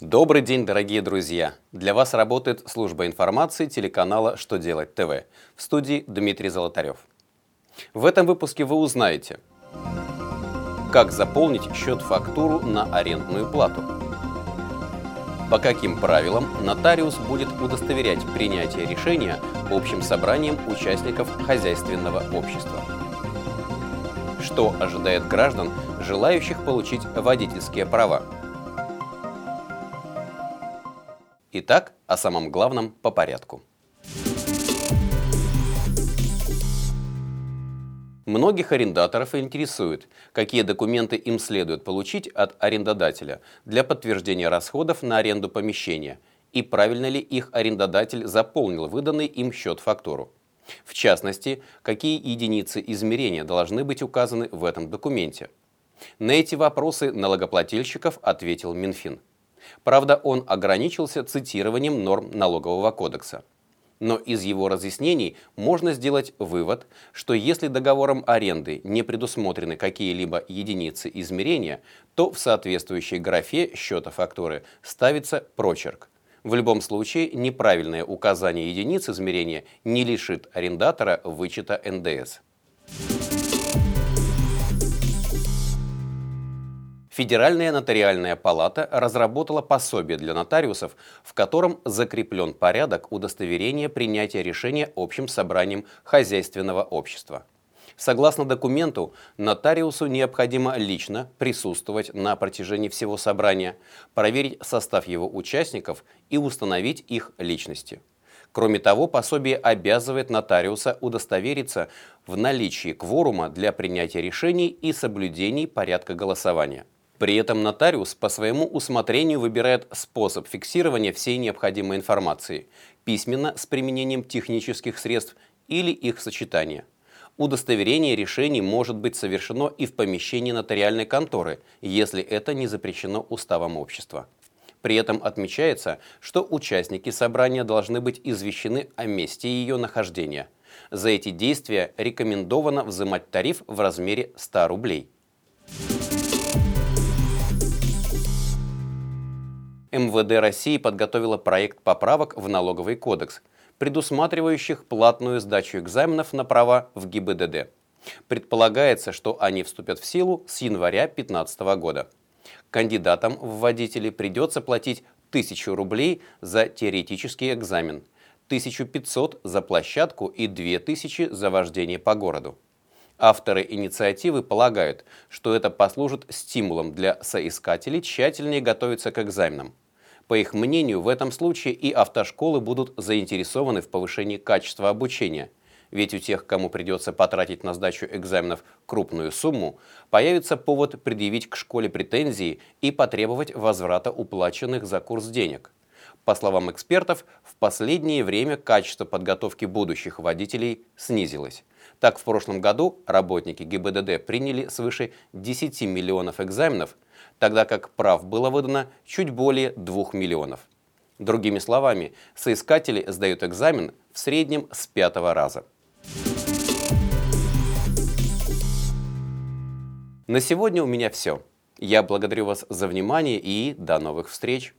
Добрый день, дорогие друзья! Для вас работает служба информации телеканала «Что делать ТВ» в студии Дмитрий Золотарев. В этом выпуске вы узнаете, как заполнить счет-фактуру на арендную плату, по каким правилам нотариус будет удостоверять принятие решения общим собранием участников хозяйственного общества, что ожидает граждан, желающих получить водительские права – Итак, о самом главном по порядку. Многих арендаторов интересует, какие документы им следует получить от арендодателя для подтверждения расходов на аренду помещения и правильно ли их арендодатель заполнил выданный им счет-фактуру. В частности, какие единицы измерения должны быть указаны в этом документе. На эти вопросы налогоплательщиков ответил Минфин. Правда, он ограничился цитированием норм налогового кодекса. Но из его разъяснений можно сделать вывод, что если договором аренды не предусмотрены какие-либо единицы измерения, то в соответствующей графе счета фактуры ставится прочерк. В любом случае, неправильное указание единиц измерения не лишит арендатора вычета НДС. Федеральная нотариальная палата разработала пособие для нотариусов, в котором закреплен порядок удостоверения принятия решения общим собранием хозяйственного общества. Согласно документу, нотариусу необходимо лично присутствовать на протяжении всего собрания, проверить состав его участников и установить их личности. Кроме того, пособие обязывает нотариуса удостовериться в наличии кворума для принятия решений и соблюдении порядка голосования – при этом нотариус по своему усмотрению выбирает способ фиксирования всей необходимой информации, письменно с применением технических средств или их сочетания. Удостоверение решений может быть совершено и в помещении нотариальной конторы, если это не запрещено уставом общества. При этом отмечается, что участники собрания должны быть извещены о месте ее нахождения. За эти действия рекомендовано взимать тариф в размере 100 рублей. МВД России подготовила проект поправок в налоговый кодекс, предусматривающих платную сдачу экзаменов на права в ГИБДД. Предполагается, что они вступят в силу с января 2015 года. Кандидатам в водители придется платить 1000 рублей за теоретический экзамен, 1500 за площадку и 2000 за вождение по городу. Авторы инициативы полагают, что это послужит стимулом для соискателей тщательнее готовиться к экзаменам. По их мнению, в этом случае и автошколы будут заинтересованы в повышении качества обучения, ведь у тех, кому придется потратить на сдачу экзаменов крупную сумму, появится повод предъявить к школе претензии и потребовать возврата уплаченных за курс денег. По словам экспертов, в последнее время качество подготовки будущих водителей снизилось. Так, в прошлом году работники ГИБДД приняли свыше 10 миллионов экзаменов, тогда как прав было выдано чуть более 2 миллионов. Другими словами, соискатели сдают экзамен в среднем с пятого раза. На сегодня у меня все. Я благодарю вас за внимание и до новых встреч!